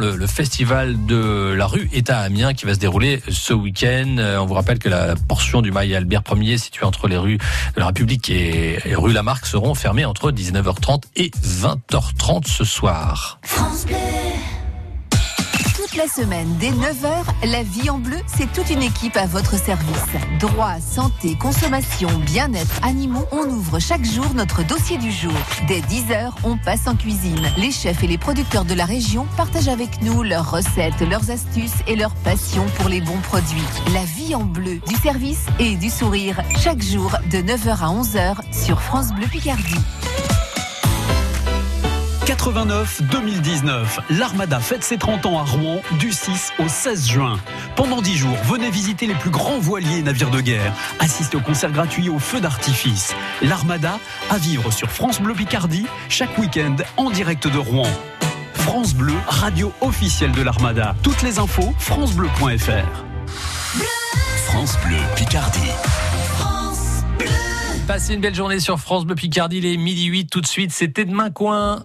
le, festival de la rue est à Amiens qui va se dérouler ce week-end. Euh, on vous rappelle que la portion du mail Albert 1er située entre les rues de la République et, et rue Lamarck seront fermées entre 19h30 et 20h30 ce soir. France. La semaine, dès 9h, la vie en bleu, c'est toute une équipe à votre service. Droit, santé, consommation, bien-être, animaux, on ouvre chaque jour notre dossier du jour. Dès 10h, on passe en cuisine. Les chefs et les producteurs de la région partagent avec nous leurs recettes, leurs astuces et leur passion pour les bons produits. La vie en bleu, du service et du sourire, chaque jour de 9h à 11h sur France Bleu Picardie. 89-2019, l'Armada fête ses 30 ans à Rouen du 6 au 16 juin. Pendant 10 jours, venez visiter les plus grands voiliers et navires de guerre. Assistez au concert gratuit au feu d'artifice. L'Armada à vivre sur France Bleu Picardie chaque week-end en direct de Rouen. France Bleu, radio officielle de l'Armada. Toutes les infos, francebleu.fr. France Bleu Picardie. France Bleu. Passez une belle journée sur France Bleu Picardie, il est midi 8 tout de suite, c'était demain coin.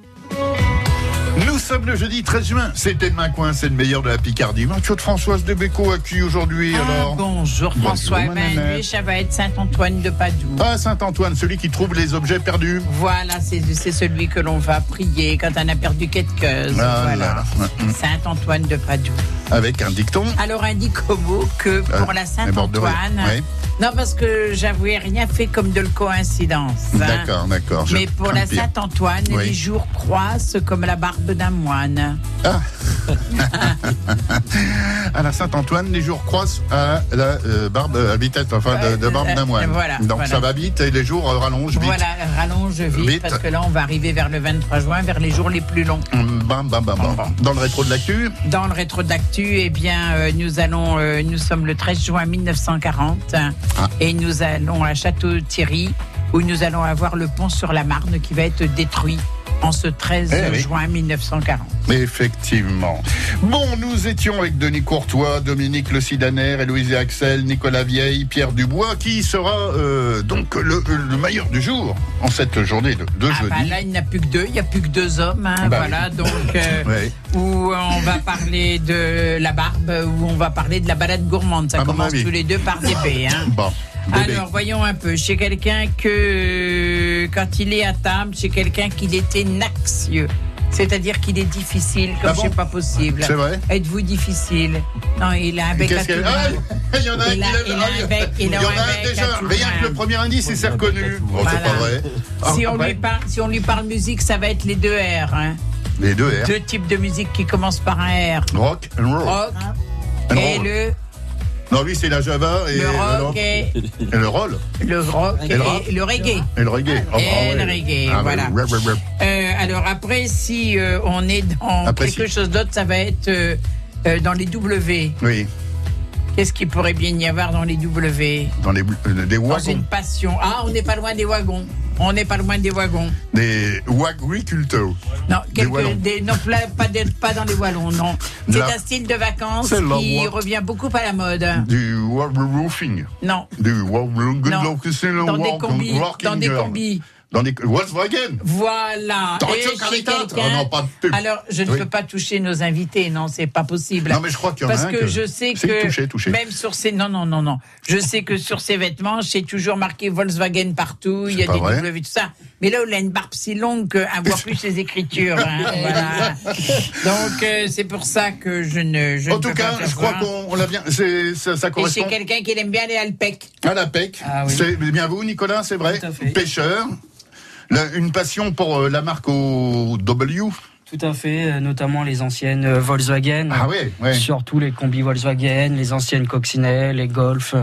Nous sommes le jeudi 13 juin. C'était demain coin, c'est le meilleur de la Picardie. de Françoise de à qui aujourd'hui ah, alors Bonjour François. Lui, ça va être Saint-Antoine de Padoue. Ah, Saint-Antoine, celui qui trouve les objets perdus. Voilà, c'est celui que l'on va prier quand on a perdu quelque chose. Ah, voilà. là, là. Saint-Antoine de Padoue. Avec un dicton. Alors, un dictomo que pour Ah, la Saint-Antoine. oui. Non, parce que j'avouais rien fait comme de le coïncidence. hein. D'accord, d'accord. Mais pour la. Saint-Antoine, Oui. les jours croissent comme la barbe d'un moine. À la Saint-Antoine, les jours croissent à la euh, barbe vitesse, enfin de, de barbe d'un moine. Voilà, Donc voilà. ça va vite et les jours euh, rallongent vite. Voilà, rallonge vite, Vite. parce que là, on va arriver vers le 23 juin, vers les jours les plus longs. Hum, Bam, bam, bam, bam. Dans le rétro de l'actu, Dans le rétro d'actu, eh bien, euh, nous allons, euh, nous sommes le 13 juin 1940 Ah. et nous allons à Château-Thierry où nous allons avoir le pont sur la Marne qui va être détruit en ce 13 Eh oui. juin 1940. Effectivement. Bon, nous étions avec Denis Courtois, Dominique Le Sidaner, Héloïse et Axel, Nicolas Vieille, Pierre Dubois, qui sera euh, donc le, le meilleur du jour en cette journée de, de Ah bah jeudi. là, il n'y a plus que deux, il n'y a plus que deux hommes. hein, Bah voilà, donc euh, où on va parler de la barbe, où on va parler de la balade gourmande. Ça À commence tous les deux par des B. Hein. Bon, bébé. Alors, voyons un peu. Chez quelqu'un que, quand il est à table, chez quelqu'un qu'il était naxieux. C'est-à-dire qu'il est difficile, comme Ah bon c'est pas possible. C'est vrai Êtes-vous difficile? Non, il a un bec à tout Ah, il y en a un Il qui a- il a ah, un bec- il il y a en un a un déjà. Rien que le premier indice, il s'est reconnu. Bon, c'est pas vrai. Si Ah, on, ouais. lui parle, si on lui parle musique, ça va être les deux R. hein. Les deux R. Deux types de musique qui commencent par un R. Rock and roll. Rock And et roll. le, Non, lui, c'est la Java et le rock et et le roll le rock Et le rap. et le reggae. et le reggae. Et le reggae, Ah, voilà. Euh, alors après, si euh, on est dans Après, quelque si. chose d'autre, ça va être euh, euh, dans les W. Oui, Qu'est-ce qu'il pourrait bien y avoir dans les W dans les, euh, des Dans wagons. une passion. Ah, on n'est pas loin des wagons. On n'est pas loin des wagons. Des wagriculteurs. Non, Des quelques- wallons. des- non pas, des- pas dans les wallons, non. C'est un style de vacances qui revient beaucoup à la mode. Du roofing. Non, Du Non. dans des combis. Dans des combis. Dans des Volkswagen. Voilà. Et Oh non, pas de pub. Alors, je ne Oui. peux pas toucher nos invités, non, c'est pas possible. Non, mais je crois qu'il y en a Parce un que, que- je sais que même sur ces non non non non, je sais que sur ces vêtements, c'est toujours marqué Volkswagen partout, il y a des vrai. W tout ça. Mais là, il a une barbe si longue qu'on voit plus ses écritures. hein, voilà. Donc euh, c'est pour ça que je ne. Je En ne tout cas, je crois qu'on on l'a bien. c'est- Ça, ça Et correspond chez quelqu'un qui aime bien les alpèques. à la PEC. Ah oui. C'est bien vous, Nicolas, c'est vrai Tout à fait. Pêcheur. La- une passion pour euh, la marque au W? Tout à fait, euh, notamment les anciennes euh, Volkswagen. Ah ouais. Surtout les combis Volkswagen, les anciennes coccinelles, les Golf.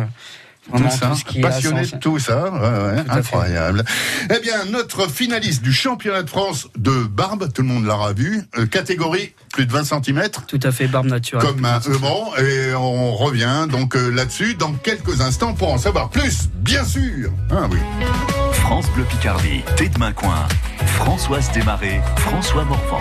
Vraiment tout ça, tout ce qui est passionné de tout ça, ouais, ouais, Tout incroyable. Eh bien, notre finaliste du championnat de France de barbe, tout le monde l'aura vu, euh, catégorie plus de 20 cm, Tout à fait barbe naturelle. comme un bon, et on revient donc euh, là-dessus dans quelques instants pour en savoir plus, bien sûr. Ah oui. France Bleu Picardie, Thé de Coin. Françoise Desmarais, François Morvan.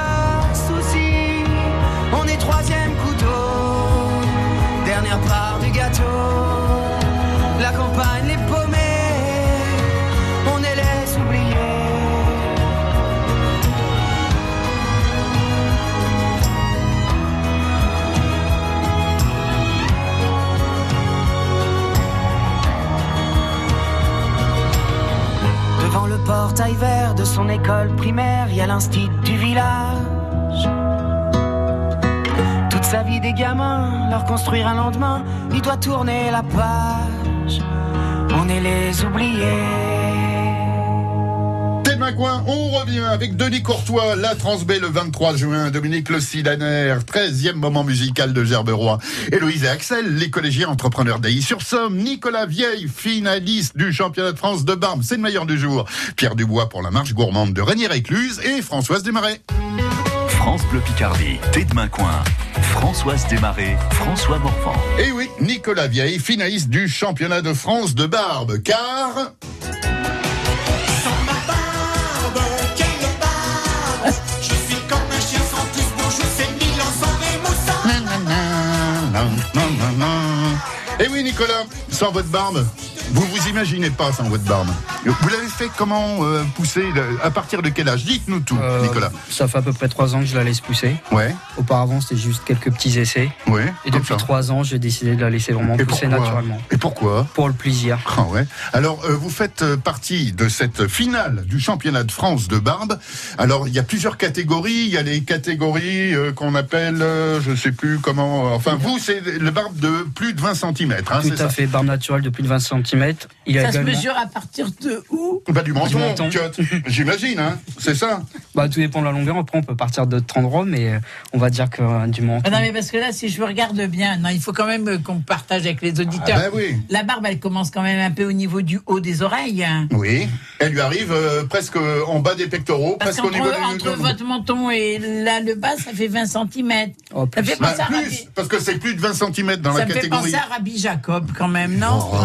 troisième couteau, dernière part du gâteau. La campagne les paumés, on les oubliés. Devant le portail vert de son école primaire, il y a l'instit du village. Sa vie des gamins, leur construire un lendemain, il doit tourner la page. On est les oubliés. Macoin, on revient avec Denis Courtois, la Transbé le 23 juin, Dominique Le Sidaner, 13e moment musical de Gerberoy, Héloïse et Axel, les collégiens entrepreneurs d'Ailly-sur-Somme, Nicolas Vieille, finaliste du championnat de France de Barbe, c'est le meilleur du jour, Pierre Dubois pour la marche gourmande de Régnier-Écluse et Françoise Desmarais. France Bleu Picardie, Thé de Coin, Françoise Desmarais, François Morvan. Et oui, Nicolas Vieille, finaliste du championnat de France de Barbe, car... Et oui, Nicolas, sans votre barbe, vous vous imaginez pas sans votre barbe. Vous l'avez fait comment euh, pousser le- À partir de quel âge? Dites-nous tout, Euh, Nicolas. Ça fait à peu près trois ans que je la laisse pousser. Ouais, Auparavant, c'était juste quelques petits essais. ouais. Et depuis ça. trois ans, j'ai décidé de la laisser vraiment Et pousser naturellement. Et pourquoi? Pour le plaisir. Ah ouais. Alors, euh, vous faites partie de cette finale du championnat de France de barbe. Alors, il y a plusieurs catégories. Il y a les catégories qu'on appelle, je sais plus comment. enfin, vous, c'est le barbe de plus de 20 cm. Hein, Tout à ça? fait, barbe naturelle de plus de 20 cm. Il y a Ça se également- mesure à partir de où Bah, du menton, j'imagine. Hein, c'est ça. Bah, tout dépend de la longueur. Après, on peut partir d'autres endroits, mais euh, on va dire que euh, du menton. Ah Non, mais parce que là, si je regarde bien, non, il faut quand même euh, qu'on partage avec les Ah, auditeurs. bah oui. La barbe, elle commence quand même un peu au niveau du haut des oreilles. hein. Oui. Elle lui arrive euh, presque en bas des pectoraux, Parce presque au niveau du. entre votre menton et là, le bas, ça fait 20 cm. Oh, Ça fait Bah, à plus, Rabbi, parce que c'est plus de 20 cm dans ça la me fait catégorie. penser à Rabbi Jacob quand même, non? Oh,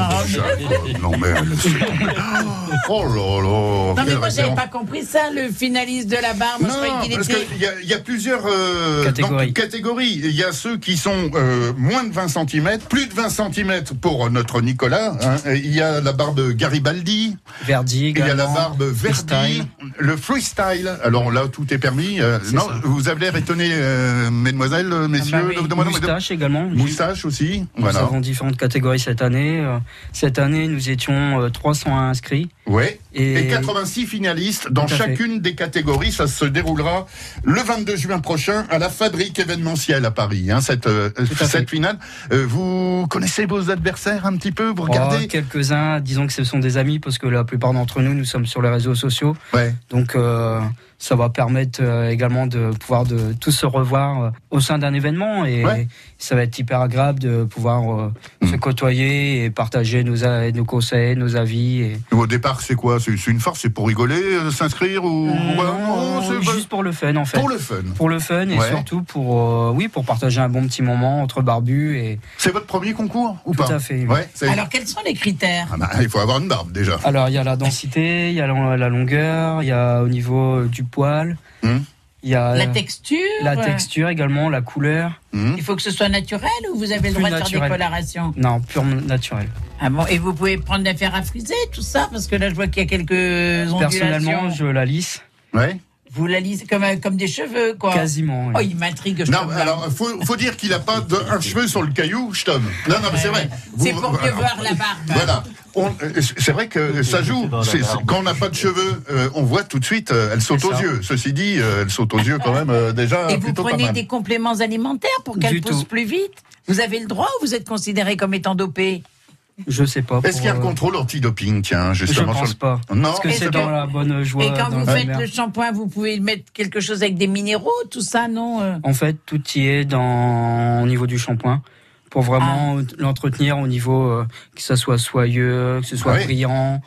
Non, mais elle- Oh là là Non, mais moi, j'avais pas compris ça, le finaliste de la barre. Moi, je croyais Non, qu'il parce était. qu'il y, y a plusieurs euh, Catégories. Il y a ceux qui sont euh, moins de 20 cm, plus de 20 cm pour notre Nicolas. hein. Il y a la barbe Garibaldi, Verdi il y a la barbe Verdi. Le freestyle. Alors là, tout est permis. Euh, C'est non, ça. vous avez l'air étonné, euh, mesdemoiselles, euh, messieurs, Ah bah oui. de- demoiselles, Moustache également. Moustache aussi. Nous Voilà. avons différentes catégories cette année. Euh, Cette année, nous étions euh, 300 inscrits. Ouais. Et, Et 86 finalistes dans Tout à fait. chacune des catégories. Ça se déroulera le 22 juin prochain à la Fabrique événementielle à Paris. Hein, cette euh, à fait. cette finale. Euh, vous connaissez vos adversaires un petit peu? Vous oh, regardez quelques-uns, disons que ce sont des amis parce que la plupart d'entre nous, nous sommes sur les réseaux sociaux. Ouais. Donc, euh, ça va permettre euh, également de pouvoir de tous se revoir euh, au sein d'un événement et. Ça va être hyper agréable de pouvoir euh, Mm. se côtoyer et partager nos, a- nos conseils, nos avis. Et... Au départ, c'est quoi? C'est une farce C'est pour rigoler, euh, s'inscrire ou Ouais, non, juste pour le fun en fait. pour le fun. Pour le fun et Ouais. surtout pour euh, oui pour partager un bon petit moment entre barbus et C'est votre premier concours ou Tout pas? à fait. Ouais. Alors, quels sont les critères? Ah bah, il faut avoir une barbe déjà. alors il y a la densité, il y a la, la longueur, il y a au niveau du poil, Hum. Il y a La texture la texture également, la couleur. Hmm. Il faut que ce soit naturel ou vous avez le droit de faire des colorations Non, purement naturel. Ah bon Et vous pouvez prendre des fers à friser, tout ça Parce que là, je vois qu'il y a quelques ondulations. Personnellement, je la lisse Ouais. Vous la lisez comme, euh, comme des cheveux, quoi. quasiment. oui. Oh, il m'intrigue, je Non, alors faut, faut dire qu'il a pas de, un cheveu sur le caillou, je. Non, non, mais c'est vrai. C'est pour mieux voir la barbe. Voilà. Euh, C'est vrai que ça joue. Quand on n'a pas de cheveux, euh, on voit tout de suite, euh, elle saute aux ça. yeux. Ceci dit, euh, elle saute aux yeux quand même euh, déjà Et vous prenez des compléments alimentaires pour qu'elle pousse tout. plus vite? Vous avez le droit ou vous êtes considéré comme étant dopé? Je sais pas. Est-ce qu'il y a un euh, contrôle antidoping, tiens, Je justement pense sur le- pas. Non, Parce que c'est dans la bonne joie. Et quand vous faites mer. le shampoing, vous pouvez mettre quelque chose avec des minéraux, tout ça, non euh En fait, tout y est dans au niveau du shampoing pour vraiment Ah. l'entretenir au niveau euh, que ça soit soyeux, que ce soit Ah oui. brillant.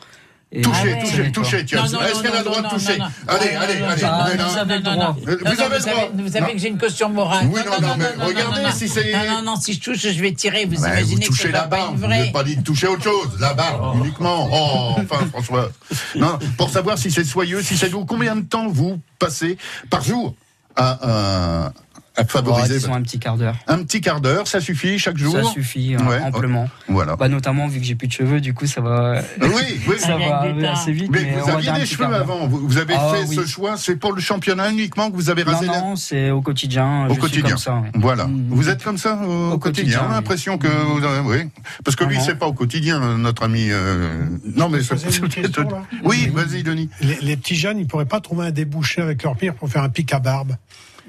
Et- Touchez, ouais. touchez, touchez, tiens. Est-ce qu'elle a le droit de toucher non, non. Allez, Non, allez, non, allez. vous non. avez le non, droit. non, Vous avez le droit. savez- Vous savez Non. que j'ai une caution morale. Oui, non, non, mais regardez si c'est- Non, non, non, si je touche, je vais tirer. Vous imaginez que touchez c'est la une vous n'avez pas dit de toucher autre chose, la barbe uniquement. Oh, enfin François. Non, pour savoir si c'est soyeux, si c'est doux, combien de temps vous passez par jour à, à, favoriser disons un petit quart d'heure. un petit quart d'heure, ça suffit chaque jour. Ça suffit euh, Ouais, amplement. Voilà. Bah, notamment vu que j'ai plus de cheveux, du coup ça va, Oui, oui. ça va assez vite. Mais on vous aviez des cheveux avant. Vous, avez Ah, fait oui. ce choix. C'est pour le championnat uniquement que vous avez Non, rasé la- non, c'est au quotidien. Au je quotidien. Suis comme ça, ouais. Voilà. Mhm. Vous êtes comme ça au, Au quotidien. oui. L'impression que vous avez- oui. Parce que lui, non. c'est pas au quotidien, notre ami. euh, Non, mais question, là Oui, vas-y, Denis. Les, les petits jeunes, ils pourraient pas trouver un débouché avec leur pire pour faire un pic à barbe.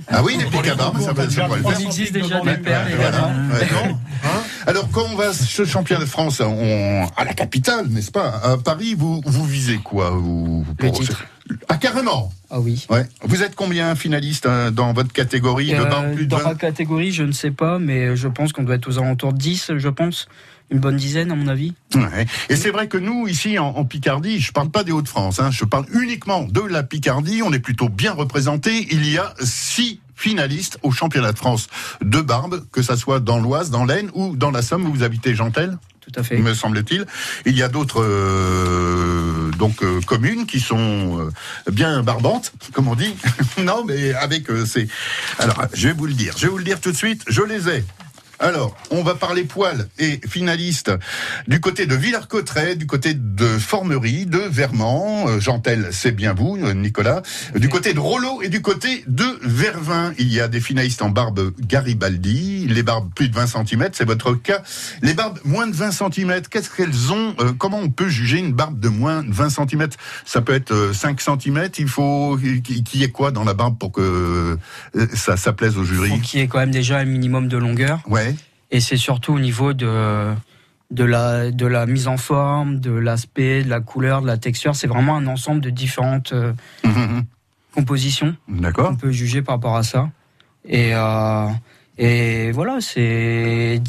Ah oui, les pics à barbe, ça va ça pourrait le faire. Il existe déjà des Hein. Alors, quand on va ce championnat de France on- à la capitale, n'est-ce pas? À Paris, vous, vous visez quoi? Vous, Le titre. Ah, carrément Ah oui. ouais. Vous êtes combien finalistes hein, dans votre catégorie? De Euh, barbe plus de dans 20 ma catégorie, je ne sais pas, mais je pense qu'on doit être aux alentours de 10, je pense. Une bonne dizaine, à mon avis. Ouais. Et c'est vrai que nous, ici, en, en Picardie, je parle pas des Hauts-de-France, hein, je parle uniquement de la Picardie, on est plutôt bien représenté. Il y a six finalistes au championnat de France de barbe, que ça soit dans l'Oise, dans l'Aisne ou dans la Somme où vous habitez, Jantel Tout à fait. me semble-t-il. Il y a d'autres euh, donc euh, communes qui sont euh, bien barbantes, comme on dit. non, mais avec ces. Alors, je vais vous le dire. Je vais vous le dire tout de suite. Je les ai. Alors, on va parler poils et finalistes du côté de Villers-Cotterêts, du côté de Formerie, de Vermand, euh, Jantel, c'est bien vous, euh, Nicolas, du côté de Rollo et du côté de Vervin. Il y a des finalistes en barbe Garibaldi, les barbes plus de 20 cm, c'est votre cas. Les barbes moins de 20 cm, qu'est-ce qu'elles ont euh, Comment on peut juger une barbe de moins de 20 cm Ça peut être euh, 5 cm, il faut qu'il y ait quoi dans la barbe pour que euh, ça, ça plaise au Il jury? Faut qu'il y ait quand même déjà un minimum de longueur. Ouais. Et c'est surtout au niveau de, de, la, de la mise en forme, de l'aspect, de la couleur, de la texture. C'est vraiment un ensemble de différentes euh, compositions D'accord. qu'on peut juger par rapport à ça. Et, euh, et voilà, c'est.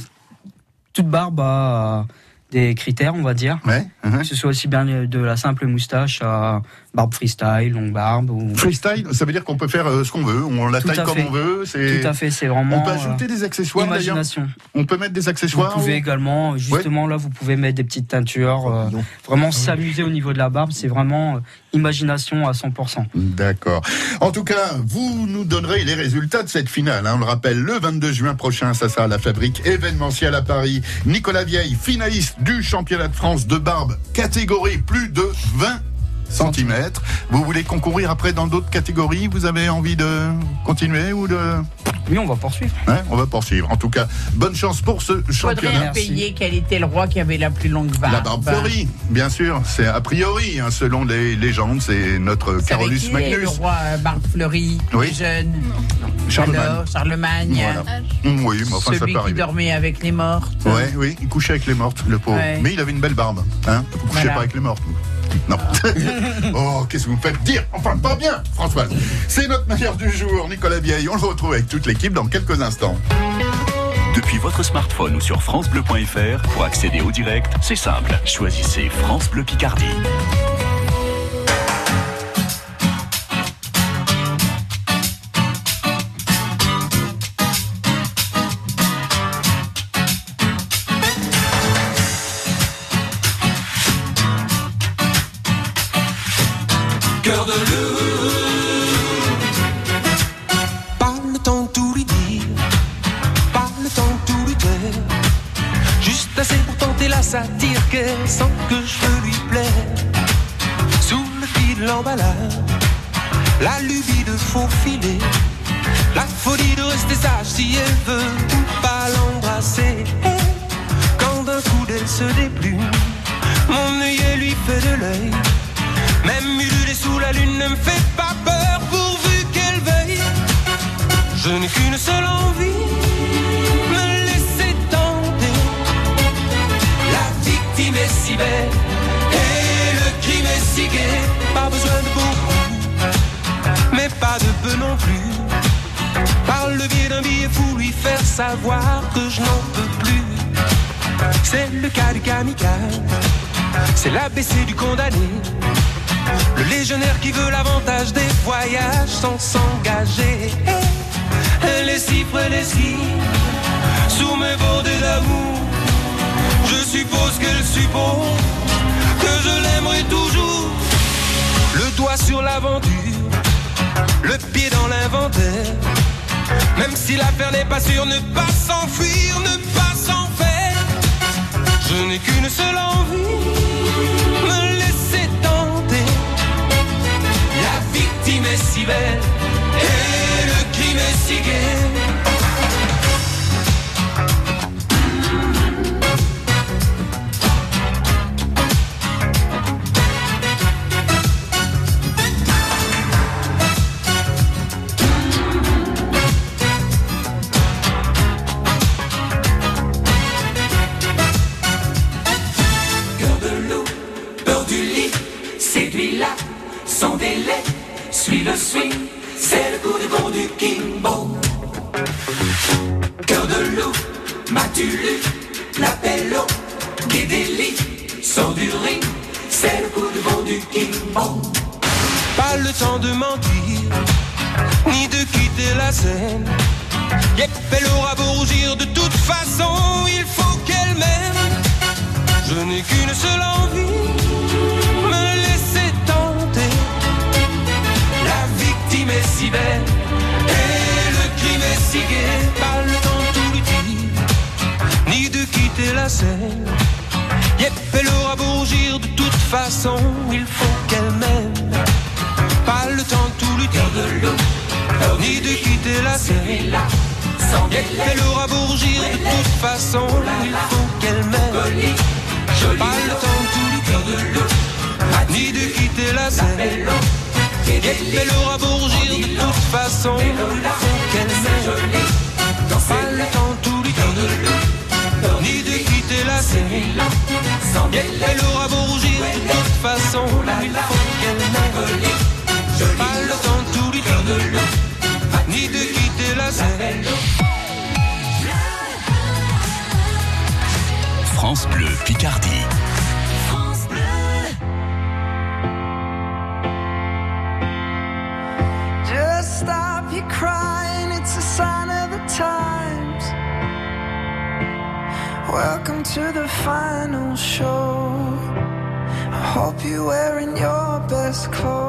Toute barbe a des critères, on va dire. Ouais. mhm. Que ce soit aussi bien de la simple moustache à barbe freestyle, longue barbe. Ou... Freestyle, ça veut dire qu'on peut faire euh, ce qu'on veut, on la Tout taille comme fait. on veut. C'est... Tout à fait, c'est vraiment. On peut euh, ajouter des accessoires d'ailleurs. imagination. On peut mettre des Vous accessoires. pouvez ou- également, justement là, vous pouvez mettre des petites teintures, euh, vraiment s'amuser au niveau de la barbe. C'est vraiment euh, imagination à 100%. D'accord. En tout cas, vous nous donnerez les résultats de cette finale. hein. On le rappelle, le 22 juin prochain, ça sera à la fabrique événementielle à Paris. Nicolas Vieille, finaliste du championnat de France de barbe, catégorie plus de 20 centimètres. Vous voulez concourir après dans d'autres catégories? Vous avez envie de continuer ou de... Oui, on va poursuivre. Hein, on va poursuivre. En tout cas, bonne chance pour ce Faudrait championnat. Merci. payer quel était le roi qui avait la plus longue barbe. La barbe fleurie, bien sûr. C'est a priori, hein, selon les légendes, c'est notre Vous savez Carolus qui est Magnus. le roi euh, barbe fleurie, Oui. jeune? Charlemagne. Alors, Charlemagne. Voilà. Oui, mais enfin, ça Celui peut qui dormait avec les mortes. Ouais, oui, il couchait avec les mortes, le pauvre. Ouais. Mais il avait une belle barbe. Hein vous couchez Voilà. pas avec les mortes, vous Non. oh, qu'est-ce que vous me faites dire Enfin, pas bien, Françoise. C'est notre meilleur du jour, Nicolas Vieille. On le retrouve avec toute l'équipe dans quelques instants. Depuis votre smartphone ou sur francebleu.fr, pour accéder au direct, c'est simple. Choisissez France Bleu Picardie. Cœur de loup. Pas le temps de tout lui dire, pas le temps de tout lui taire. Juste assez pour tenter la satire qu'elle sent que je lui plaire. Sous le fil de l'emballage, la lubie de faufiler. La folie de rester sage si elle veut ou pas l'embrasser. Quand d'un coup d'elle se déplume, mon œillet lui fait de l'œil. Même ululer sous la lune ne me fait pas peur pourvu qu'elle veille. Je n'ai qu'une seule envie, me laisser tenter. La victime est si belle et le crime est si gai. Pas besoin de beaucoup, mais pas de peu non plus. Par le biais d'un billet lui faire savoir que je n'en peux plus. C'est le cas du kamikaze, c'est l'ABC du condamné. Le légionnaire qui veut l'avantage des voyages sans s'engager. Elle les elle les sous mes bordées d'amour. Je suppose qu'elle suppose que je l'aimerai toujours. Le doigt sur l'aventure, le pied dans l'inventaire. Même si l'affaire n'est pas sûre, ne pas s'enfuir, ne pas s'en faire. Je n'ai qu'une seule envie, victime est si belle et le crime si gai. Cœur de loup, m'as-tu lu, l'appello, des délits, sors du ring, c'est le coup de bon du Kimbo. Pas le temps de mentir, ni de quitter la scène. Yep, elle aura beau rougir, de toute façon, il faut qu'elle m'aime. Je n'ai qu'une seule envie, me laisser tenter. La victime est si belle Pas le temps de tout lui dire, ni de quitter la scène. Yep, elle aura beau rougir, de toute façon, il faut qu'elle m'aime. Pas le temps de tout lui dire, ni de quitter la scène. Yep, elle aura beau rougir, de toute façon, il faut qu'elle m'aime. Pas le temps de tout lui dire, ni de quitter la scène. Yep, elle aura beau rougir, de toute façon, qu'elle m'aime. Pas le temps de tout lui dire, ni de quitter la scène. Yep, elle aura beau rougir, de toute façon, il faut qu'elle m'aime. Pas le temps de tout lui dire, ni de quitter la scène. France Bleu Picardie. Welcome to the final show. I hope you're wearing your best clothes.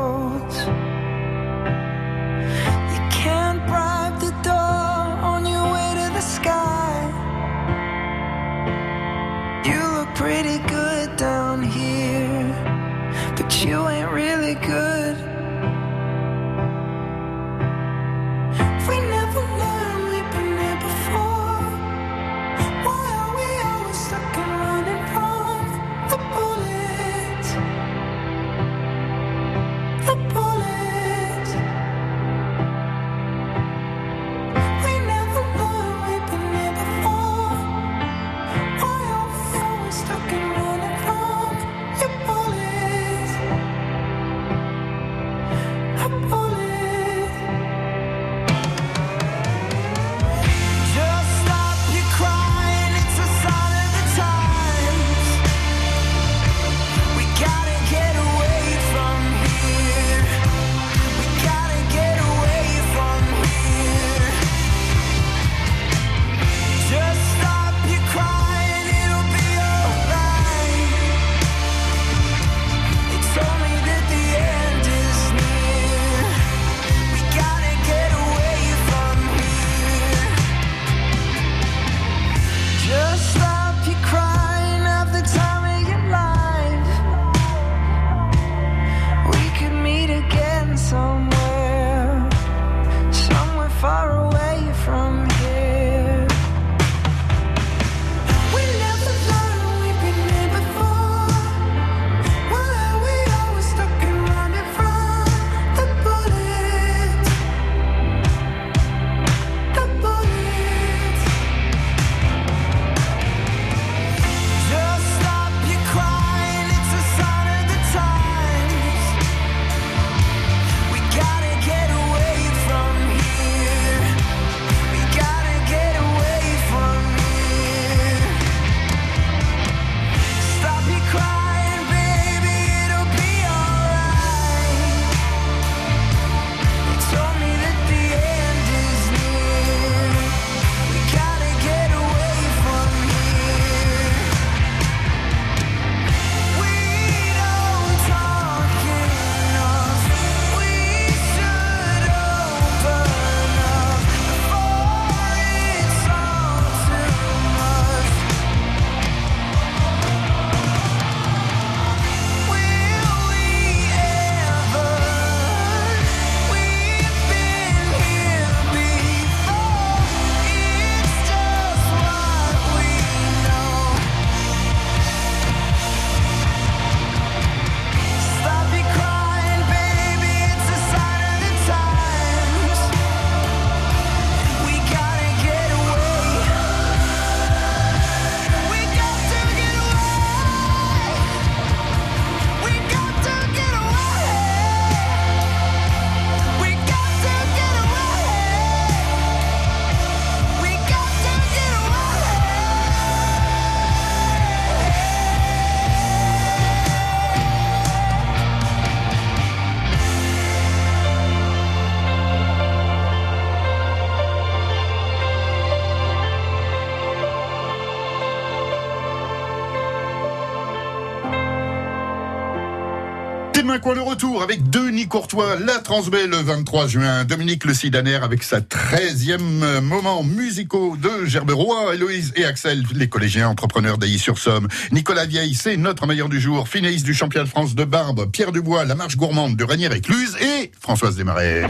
Quoi le retour avec Denis Courtois, la Transbelle le 23 juin, Dominique Le Sidaner avec sa 13e moment musicaux de Gerberoy, Héloïse et Axel, les collégiens entrepreneurs d'Ailly-sur-Somme, Nicolas Vieille, c'est notre meilleur du jour, finaliste du championnat de France de Barbe, Pierre Dubois, la marche gourmande de Ranière-Écluse et Françoise Desmarais.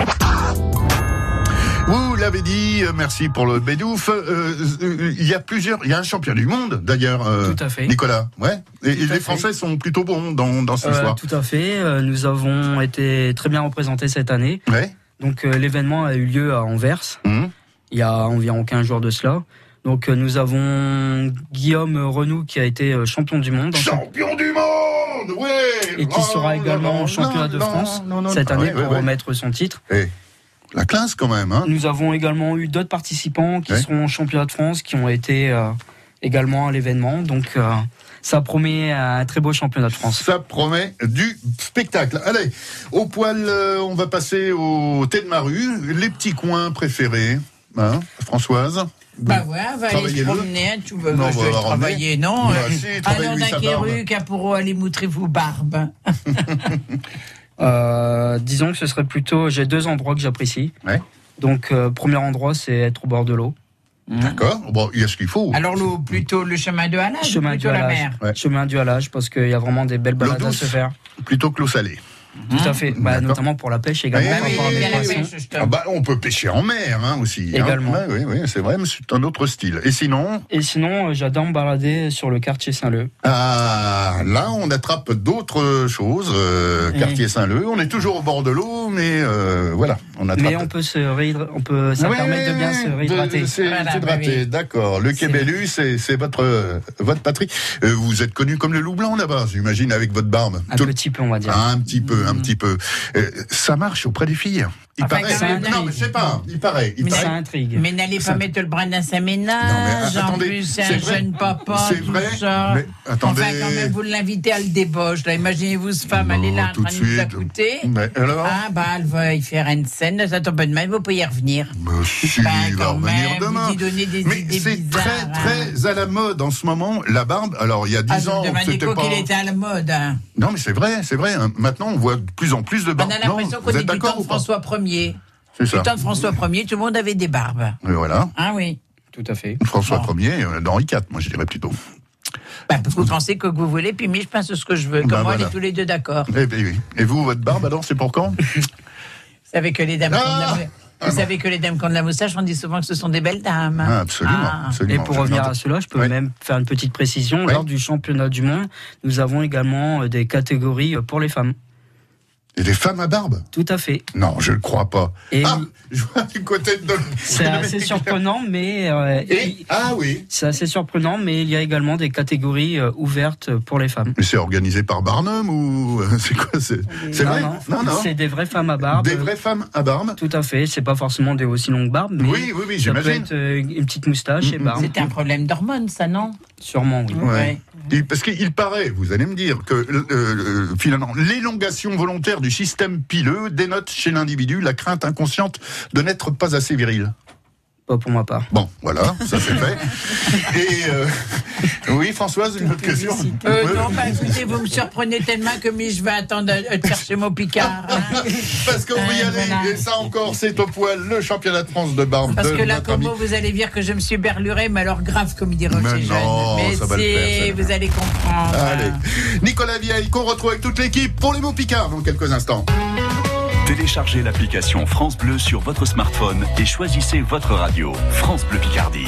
Vous l'avez dit, euh, merci pour le bédouf. Euh, euh, Il y a plusieurs, il y a un champion du monde d'ailleurs, euh, Tout à fait. Nicolas. Ouais. Et, et les fait. Français sont plutôt bons dans, dans cette Euh, tout à fait. Nous avons été très bien représentés cette année. Ouais. Donc l'événement a eu lieu à Anvers. Mhm. Il y a environ 15 jours de cela. Donc nous avons Guillaume Renou qui a été champion du monde. ce- Champion du monde, ouais. et qui Oh sera là également championnat de France cette année ouais, pour remettre son titre. La classe quand même, hein. Nous avons également eu d'autres participants qui Ouais. seront au championnat de France, qui ont été euh, également à l'événement. Donc euh, ça promet un très beau championnat de France. Ça promet du spectacle. Allez, au poil, euh, on va passer au thé de Maru, les petits coins préférés hein, Françoise? Bah ouais, on va aller se promener, hein, tu veux. Non, je on va vais la travailler, non. Bah, euh, si, sa barbe. Dakeru, Capuro, allez moutrer vos barbes. Euh, disons que ce serait plutôt. J'ai deux endroits que j'apprécie. Ouais. Donc, euh, premier endroit, c'est être au bord de l'eau. D'accord. Bon, il y a ce qu'il faut. Alors, l'eau, plutôt le chemin de halage ou Chemin du plutôt la halage. mer? Ouais. Chemin du halage, parce qu'il y a vraiment des belles balades à se faire. Plutôt que l'eau salée. Tout à fait. Bah, notamment pour la pêche également. Eh oui, oui, justement. Ah bah, on peut pêcher en mer hein, aussi. hein. Également. Oui, c'est vrai, mais c'est un autre style. Et sinon, Et sinon, euh, j'adore me balader sur le quartier Saint-Leu. ah, là, on attrape d'autres choses. euh, Mm. quartier Saint-Leu, on est toujours au bord de l'eau, mais euh, voilà, on attrape. Mais on peut se réhydra- on peut, ça permet de bien se réhydrater. Voilà, oui. d'accord. Le Québélu, c'est votre votre patrie. Euh, vous êtes connu comme le loup blanc là-bas, j'imagine, avec votre barbe. Un Tout- petit peu, on va dire. Ah, un petit peu, un petit peu. Euh, ça marche auprès des filles. Il Enfin, paraît. non, mais je sais pas. Il paraît. Il Mais paraît. ça intrigue. Mais n'allez pas mettre le brin dans sa Non, mais, ménage. en attendez, plus, c'est un vrai. jeune papa. C'est tout vrai, ça. mais attendez. Enfin, quand même, vous l'invitez à le débauche. Là. Imaginez-vous ce femme, elle est là en tout train de nous suite. écouter. Alors Ah, bah, elle va y faire une scène. Ça tombe pas de mal, vous pouvez y revenir. Bah, si, Bah, il va revenir même, demain. vous y donnez des Mais idées c'est bizarres, très, hein. très à la mode en ce moment, la barbe. Alors, il y a 10 Ah, ans, c'était pas... qu'il était à la mode. hein. Non, mais c'est vrai, c'est vrai. Maintenant, on voit de plus en plus de On barbes. a l'impression qu'on est du temps de François Ier. C'est Du temps de François Ier, tout le monde avait des barbes. Et voilà. Ah oui. Tout à fait. François Bon. Ier, euh, d'Henri IV, moi je dirais plutôt. Bah, vous pensez que vous voulez, puis moi, je pense ce que je veux. Comme Bah, moi, on est tous les deux d'accord. Eh ben. Et vous, votre barbe, alors, c'est pour quand? Vous savez que les dames qui ont de la Ah mou- Vous savez que les dames qui ont de la moustache, on dit souvent que ce sont des belles dames. Ah, Absolument. Ah. Et pour revenir à cela, je peux même faire une petite précision. Lors du championnat du monde, nous avons également euh, des catégories euh, pour les femmes. Et des femmes à barbe Tout à fait. Non, je ne crois pas. Et ah, je vois du côté de... c'est assez surprenant, mais euh, Et, ah oui. c'est assez surprenant, mais il y a également des catégories euh, ouvertes pour les femmes. Mais c'est organisé par Barnum ou c'est quoi C'est c'est non, vrai non, Non, non. C'est des vraies femmes à barbe. Des vraies femmes à barbe Tout à fait. C'est pas forcément des aussi longues barbes, mais Oui, oui, oui, ça peut j'imagine. être euh, une petite moustache et Mm, mm. barbe. C'est un problème d'hormones, ça, non? Sûrement, oui. Ouais. Et parce qu'il paraît, vous allez me dire, que euh, euh, finalement, l'élongation volontaire du système pileux dénote chez l'individu la crainte inconsciente de n'être pas assez viril. Pas pour ma part. Bon, voilà, ça c'est fait. Et euh, oui, Françoise, une autre question. Euh, non, bah écoutez, vous me surprenez tellement que mais je vais attendre euh, de chercher mon Picard. hein. Parce qu'on va y Euh, aller, voilà. et ça encore, c'est au poil, le championnat de France de barbe Parce de que là, notre comme ami. moi, vous allez dire que je me suis berluré, mais alors grave, comme il dit Roger Mais non, Jeune. Mais ça va le faire, vous allez comprendre. Allez, Nicolas Vieille, qu'on retrouve avec toute l'équipe pour les mots Picard dans quelques instants. Téléchargez l'application France Bleu sur votre smartphone et choisissez votre radio. France Bleu Picardie.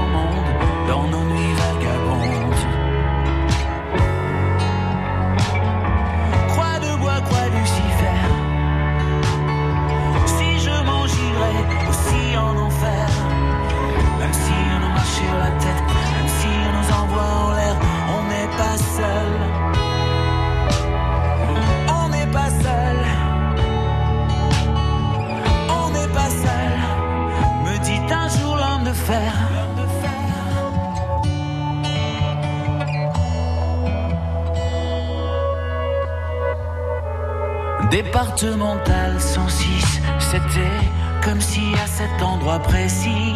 même si on nous envoie en l'air, on n'est pas seul. On n'est pas seul. On n'est pas seul. Me dit un jour l'homme de fer. Départemental 106, c'était comme si à cet endroit précis,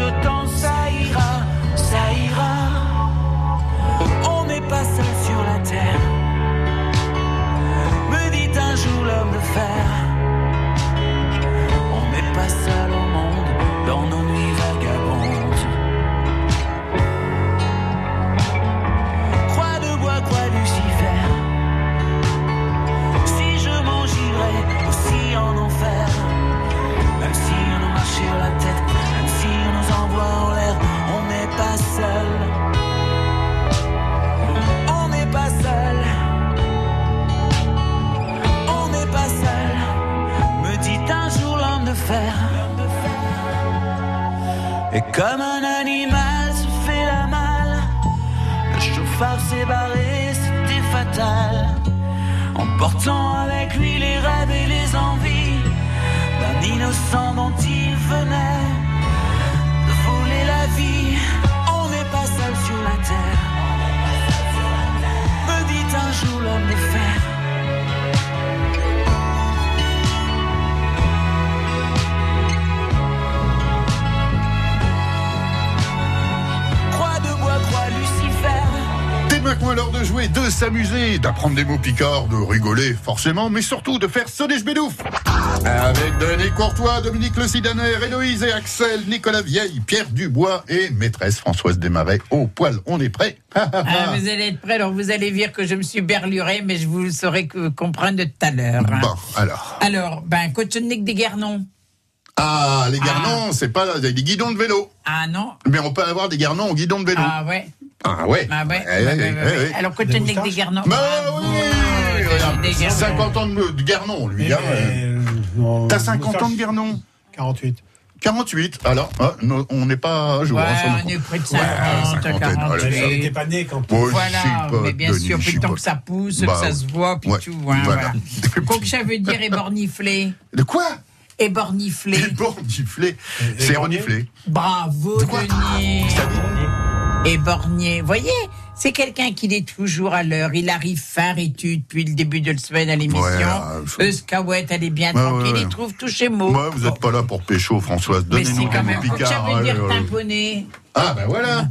lui chuchotant ça ira, ça ira. On n'est pas seul sur la terre, me dit un jour l'homme de fer. On n'est pas seul on en n'est pas seul. On n'est pas seul. On n'est pas seul. Me dit un jour l'homme de fer. Et comme un animal se fait la malle. Le chauffard s'est barré, c'était fatal. Emportant avec lui les rêves et les s'amuser, d'apprendre des mots picards, de rigoler, forcément, mais surtout de faire sonner ce bédouf. Avec Denis Courtois, Dominique Le Sidaner, Héloïse et Axel, Nicolas Vieille, Pierre Dubois et maîtresse Françoise Desmarais. Au poil, on est prêt. Ah, vous allez être prêts, alors vous allez dire que je me suis berluré, mais je vous le saurai comprendre tout à l'heure. hein. Bon, alors. Alors, ben, Cochonnic des Guernons. Ah, les garnons, c'est pas des guidons de vélo. Ah non Mais on peut avoir des garnons au guidon de vélo. Ah ouais Ah ouais. Ah ouais, Eh, ouais, ouais, eh, ouais, eh, ouais. eh. Alors, Cochonnic des Guernons. Bah Ah, oui, bon, regarde, des Guernons. 50 ans de, Guernon, lui. hein. T'as 50 ans de Guernon 48. 48. Alors, non, on n'est pas à jour. Ouais, hein, le on est près de Ouais, 50, cinquantaine, 48. allez, ça- Il n'était pas né quand je Voilà, mais bien Denis, sûr, puis sais le temps pas. que ça pousse, Bah, que ça se voit, puis ouais, tout. hein, voilà. voilà. Donc, ça veut dire éborniflé. De quoi? Éborniflé. Éborniflé. C'est reniflé. Bravo, Denis. Éborgné. Voyez, c'est quelqu'un qui est toujours à l'heure. Il arrive fin et-tu depuis le début de la semaine à l'émission. Ouais, je- Euskawet, elle est bien Ouais, tranquille. ouais, Il trouve tous ses mots. Ouais, vous n'êtes pas là pour pécho, Françoise. Mais c'est Donnez-nous quand même. mots Ça veut dire tamponner. Ah, ben voilà.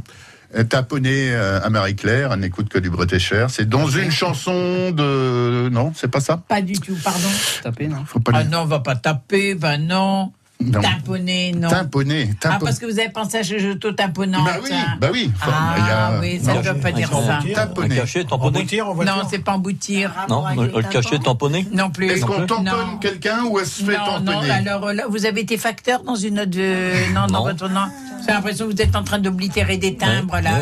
Euh, Taponner euh, à Marie-Claire, elle n'écoute que du Bretécher. C'est dans une chanson de. Non, c'est pas ça? Pas du tout, pardon. Taper, non? Faut pas Ah non, on va pas taper, ben non. Non. Tamponné, non. Tamponné. Ah, parce que vous avez pensé à chez auto tamponnant. Bah oui, bah oui. Enfin, il y Ah a- oui, ça ne veut pas dire ça. Tamponné. Un cachet tamponné Non, c'est pas emboutir. Non, le, cachet tamponné Non plus. Est-ce qu'on tamponne quelqu'un ou elle se fait Non, non, tamponner? alors là, vous avez été facteur dans une autre. euh, non, dans Non. votre nom. J'ai l'impression que vous êtes en train d'oblitérer des timbres, là.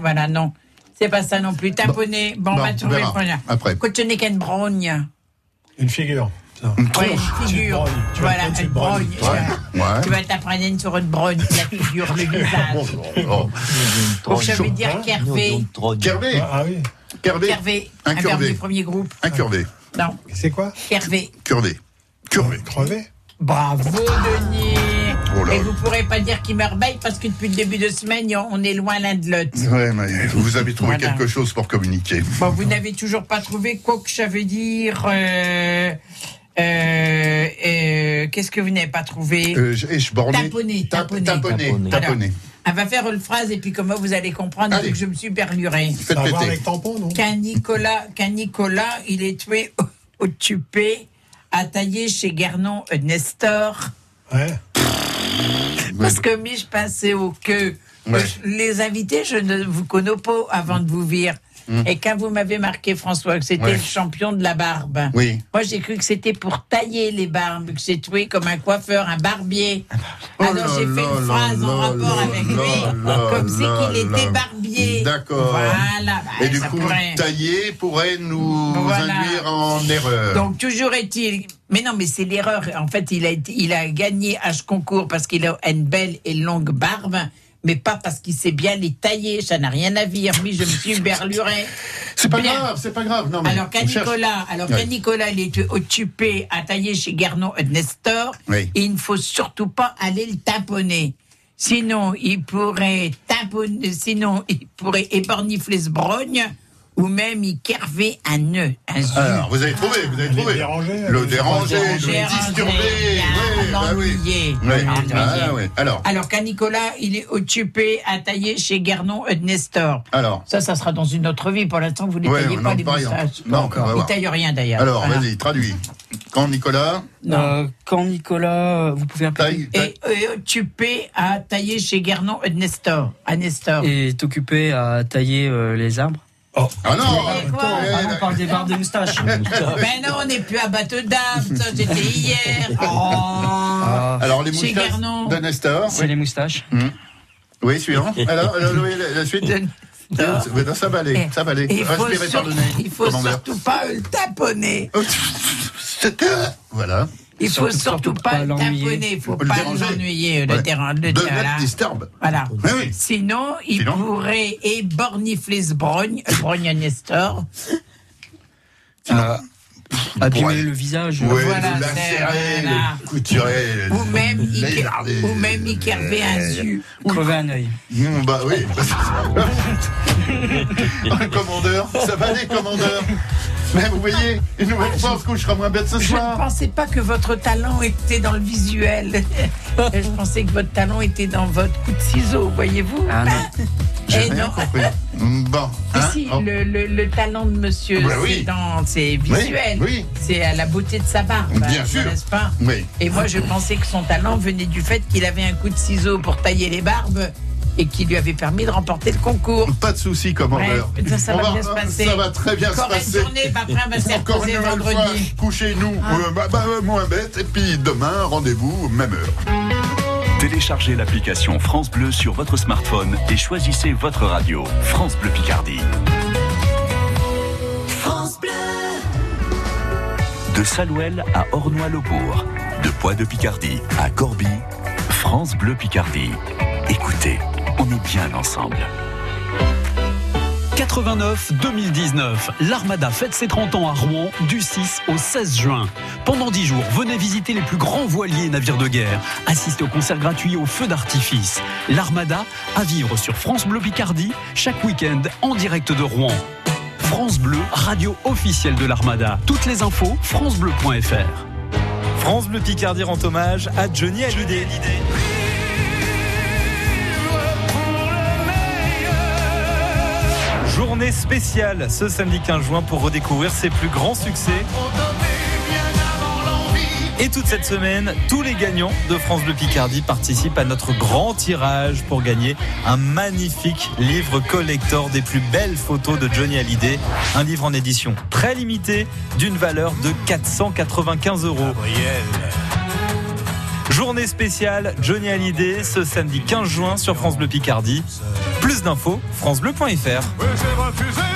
voilà, non. C'est pas ça non plus. Tamponné. Bon, on va trouver le. Après. Cotonner qu'une brogne. Une figure. Une Ouais, tronche. une figure. Tu vas Voilà, une brogne. Ouais. Ouais. Tu vas t'apprendre sur une brogne, la figure, le visage. Oh. Donc, ça veut dire Hein Kervé. Kervé. Ah, ah oui. Kervé. Kervé. Un Un du premier groupe. Incurvé. Non, C'est quoi Kervé. Curvé. Curvé. Crevé Bravo, Denis. Oh Et vous pourrez pas dire qu'il merveille parce que depuis le début de semaine, on est loin l'un de l'autre. Ouais, mais vous avez trouvé Voilà. quelque chose pour communiquer. Bon, vous n'avez toujours pas trouvé quoi que ça veut dire. euh, euh, euh, Qu'est-ce que vous n'avez pas trouvé Euh, je- et je bornais. Tamponné, Tap- tamponné. Tamponné. Tamponné. Tamponné. Elle va faire une phrase et puis comment vous allez comprendre Allez. que je me suis perluré. Faites péter. avec tampon, non Qu'un Nicolas, qu'un Nicolas, il est tué au, au tupé, à tailler chez Gernon euh, Nestor. Ouais. Parce que mi, je passais au queue. Ouais. Je- Les invités, je ne vous connais pas avant de vous dire. Et quand vous m'avez marqué, François, que c'était Ouais. le champion de la barbe, Oui. moi j'ai cru que c'était pour tailler les barbes, que c'est tué comme un coiffeur, un barbier. Oh Alors là j'ai fait une phrase en rapport avec lui, comme là qu'il était barbier. D'accord. Voilà. bah, Et du coup, pourrait- tailler pourrait nous Voilà. induire en erreur. Donc toujours est-il. Mais non, mais c'est l'erreur. En fait, il a il a gagné à ce concours parce qu'il a une belle et longue barbe, mais pas parce qu'il sait bien les tailler. Ça n'a rien à dire. Oui, je me suis berluré. c'est pas Bien. grave, c'est pas grave. Non, mais Alors qu'à Nicolas, alors Nicolas, il est occupé à tailler chez Garnon et Nestor. Oui. Et il ne faut surtout pas aller le tamponner. Sinon, il pourrait tamponner, sinon, il pourrait ébornifler ce brogne, ou même y kerver un nœud, un. Alors, vous avez trouvé, vous avez trouvé. déranger, Le déranger, Déranger, le disturber. Oui, bah oui. Ah, ouais. Alors, Alors qu'à Nicolas, il est occupé à tailler chez Gernon et Nestor. alors. Ça, ça sera dans une autre vie. Pour l'instant, vous ne Ouais, taillez pas rien. moustaches. Non, on va Il taille rien d'ailleurs. Alors, Voilà. vas-y, traduis. Quand Nicolas Non. Euh, quand Nicolas, vous pouvez appeler, taille. Et, et occupé à tailler chez Gernon et Nestor. À Nestor. est occupé à tailler euh, les arbres. Ah non Eh, Ah, on parle des barbes de moustache. Ben non, on n'est plus à bateau d'âme. Ça, c'était hier. Oh. Ah, Alors, les moustaches Gernon. de Nestor. c'est les moustaches. Oui, suivant. Alors, alors, oui, la, la suite De- Oui, non, Ça va aller, ça va aller. Il faut, Respirez sur- par le nez. il faut surtout pas le taponner. Voilà. Il faut Surtout- surtout, pas, pas taponner. Il faut Le pas déranger. l'ennuyer. Le Ouais. déranger. Le De voilà. mettre disturbe. Voilà. Oui, oui. Sinon, il Sinon pourrait ébornifler ce brogne, le brogne à Nestor. Euh, abîmer le visage. Oui, Voilà, lacérer, voilà. le couturer, Ou même, il, lézarder. ou même kervait un zu. Crever un œil. Mmh, bah oui. Un commandeur, ça va aller, commandeur. Mais vous voyez, une nouvelle fois, on se couchera moins bête ce Je ne soir. pensais pas que votre talent était dans le visuel. Je pensais que votre talent était dans votre coup de ciseau, voyez-vous. Ah non. J'ai rien non. compris. Bon. Hein, si, oh. le, le- le talent de monsieur, Bah oui. c'est visuel. Oui, oui. C'est à la beauté de sa barbe, Bien hein, sûr. n'est-ce pas? Oui. Et moi, je pensais que son talent venait du fait qu'il avait un coup de ciseau pour tailler les barbes et qui lui avait permis de remporter le concours. Pas de souci, commandeur. Ouais, ça, ça On va bien se passer. Ça va très bien Encore se une passer. journée, bah, après, on va se Encore une nouvelle vendredi. couchez-nous, euh, bah, bah, moins bête, et puis demain, rendez-vous, même heure. Téléchargez l'application France Bleu sur votre smartphone et choisissez votre radio. France Bleu Picardie. De Salouel à Ornois-le-Bourg, de Poix de Picardie à Corbie, France Bleu Picardie. On est bien ensemble. 89-2019, l'Armada fête ses 30 ans à Rouen du 6 au 16 juin. Pendant 10 jours, venez visiter les plus grands voiliers et navires de guerre. Assistez au concert gratuit au feu d'artifice. L'Armada à vivre sur France Bleu Picardie chaque week-end en direct de Rouen. France Bleu, radio officielle de l'Armada. Toutes les infos, francebleu.fr. France Bleu Picardie rend hommage à Johnny Hallyday. Journée spéciale ce samedi 15 juin pour redécouvrir ses plus grands succès. Et toute cette semaine, tous les gagnants de France Bleu Picardie participent à notre grand tirage pour gagner un magnifique livre collector des plus belles photos de Johnny Hallyday. Un livre en édition très limitée d'une valeur de 495 euros. Journée spéciale Johnny Hallyday ce samedi 15 juin sur France Bleu Picardie. Plus d'infos, francebleu.fr.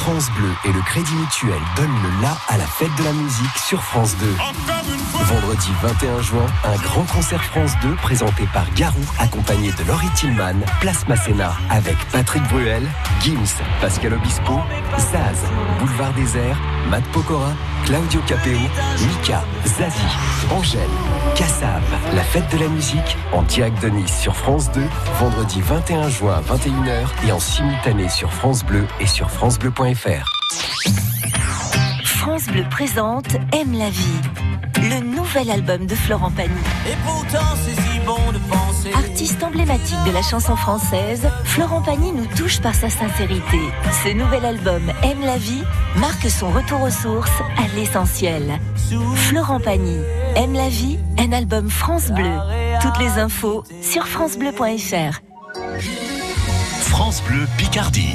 France Bleu et le Crédit Mutuel donnent le la à la fête de la musique sur France 2. Vendredi 21 juin, un grand concert France 2 présenté par Garou, accompagné de Laurie Tillman, Place Masséna, avec Patrick Bruel, Gims, Pascal Obispo, Zaz, Boulevard Désert, Matt Pokora, Claudio Capeo, Mika, Zazie, Angèle, Kassav. La fête de la musique en direct de Nice sur France 2, vendredi 21 juin à 21h et en simultané sur France Bleu et sur francebleu.fr. France Bleu présente Aime la vie, le nouvel album de Florent Pagny. Et pourtant c'est si bon de penser. Artiste emblématique de la chanson française, Florent Pagny nous touche par sa sincérité. Ce nouvel album Aime la vie marque son retour aux sources, à l'essentiel. Florent Pagny, Aime la vie, un album France Bleu. Toutes les infos sur francebleu.fr. France Bleu Picardie.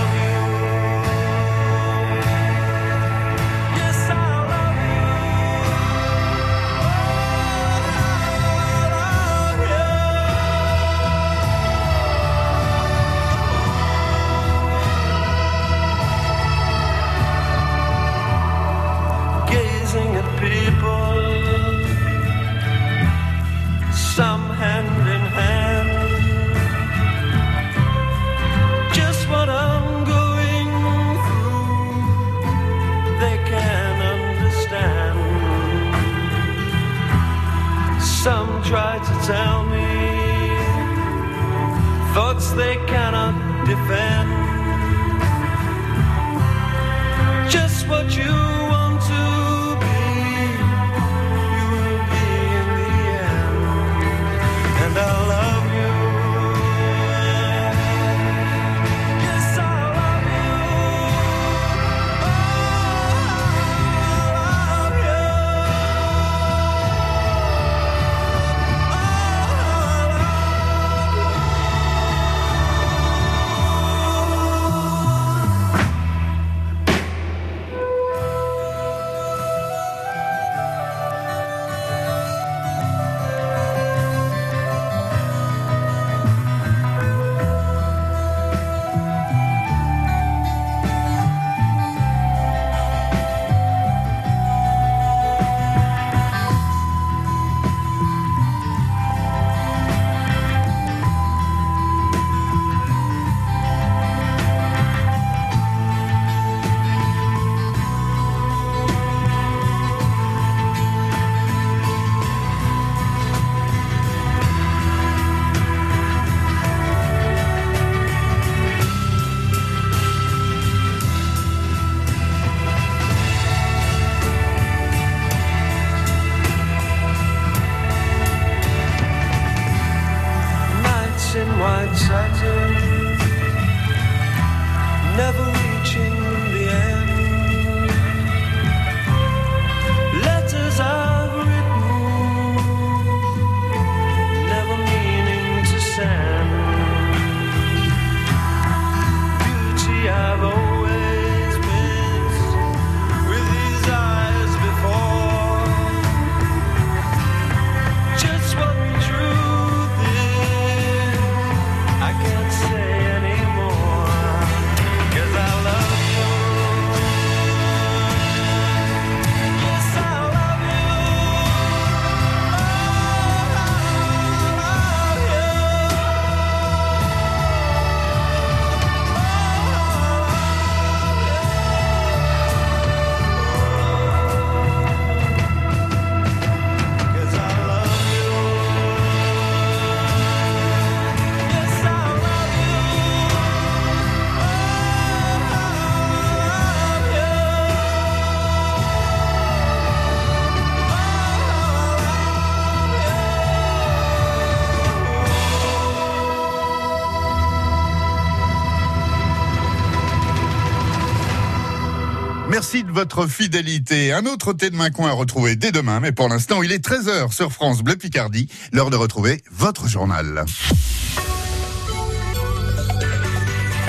votre fidélité. Un autre thé de main coin à retrouver dès demain, mais pour l'instant, il est 13h sur France Bleu Picardie. L'heure de retrouver votre journal.